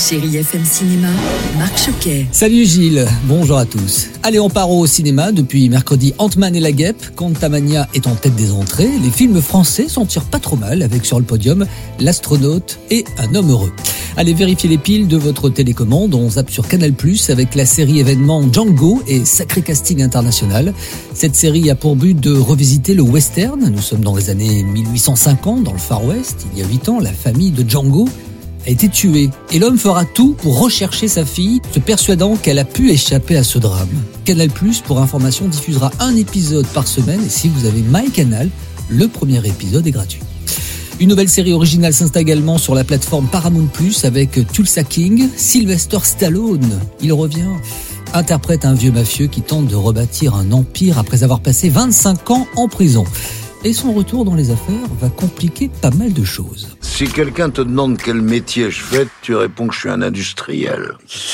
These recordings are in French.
Chérie FM Cinéma, Marc Choquet. Salut Gilles, bonjour à tous. Allez, on part au cinéma depuis mercredi Ant-Man et la Guêpe. Quantamania est en tête des entrées. Les films français s'en tirent pas trop mal avec sur le podium L'astronaute et Un homme heureux. Allez vérifier les piles de votre télécommande. On zappe sur Canal+, avec la série événement Django et sacré casting international. Cette série a pour but de revisiter le western. Nous sommes dans les années 1850, dans le Far West. Il y a 8 ans, la famille de Django a été tué et l'homme fera tout pour rechercher sa fille, se persuadant qu'elle a pu échapper à ce drame. Canal+, pour information, diffusera un épisode par semaine et si vous avez MyCanal, le premier épisode est gratuit. Une nouvelle série originale s'installe également sur la plateforme Paramount Plus avec Tulsa King, Sylvester Stallone. Il revient, interprète un vieux mafieux qui tente de rebâtir un empire après avoir passé 25 ans en prison. Et son retour dans les affaires va compliquer pas mal de choses. Si quelqu'un te demande quel métier je fais, tu réponds que je suis un industriel.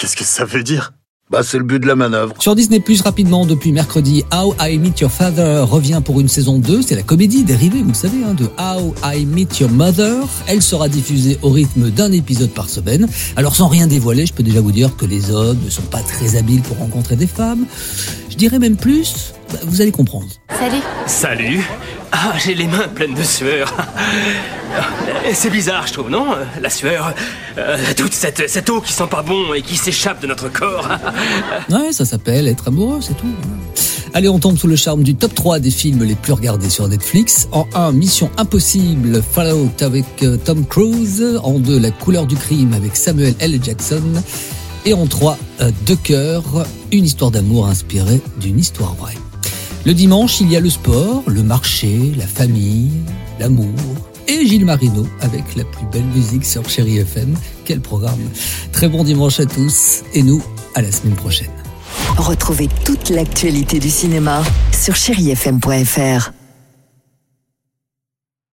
Qu'est-ce que ça veut dire? Bah, c'est le but de la manœuvre. Sur Disney Plus rapidement depuis mercredi, How I Meet Your Father revient pour une saison 2. C'est la comédie dérivée, vous le savez, hein, de How I Meet Your Mother. Elle sera diffusée au rythme d'un épisode par semaine. Alors sans rien dévoiler, je peux déjà vous dire que les hommes ne sont pas très habiles pour rencontrer des femmes. Je dirais même plus, bah, vous allez comprendre. Salut. Salut. Ah, j'ai les mains pleines de sueur. C'est bizarre, je trouve, non La sueur, euh, toute cette, cette eau qui sent pas bon et qui s'échappe de notre corps. Ouais, ça s'appelle être amoureux, c'est tout. Allez, on tombe sous le charme du top 3 des films les plus regardés sur Netflix. En 1, Mission Impossible, Fallout avec euh, Tom Cruise. En 2, La couleur du crime avec Samuel L. Jackson. Et en 3, euh, Deux cœurs, une histoire d'amour inspirée d'une histoire vraie. Le dimanche, il y a le sport, le marché, la famille, l'amour. Et Gilles Marino avec la plus belle musique sur Chéri FM. Quel programme Très bon dimanche à tous et nous, à la semaine prochaine. Retrouvez toute l'actualité du cinéma sur chérifm.fr.